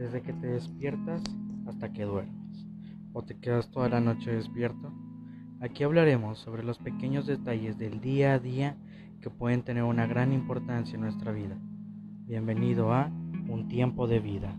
desde que te despiertas hasta que duermes, o te quedas toda la noche despierto. Aquí hablaremos sobre los pequeños detalles del día a día que pueden tener una gran importancia en nuestra vida. Bienvenido a Un tiempo de vida.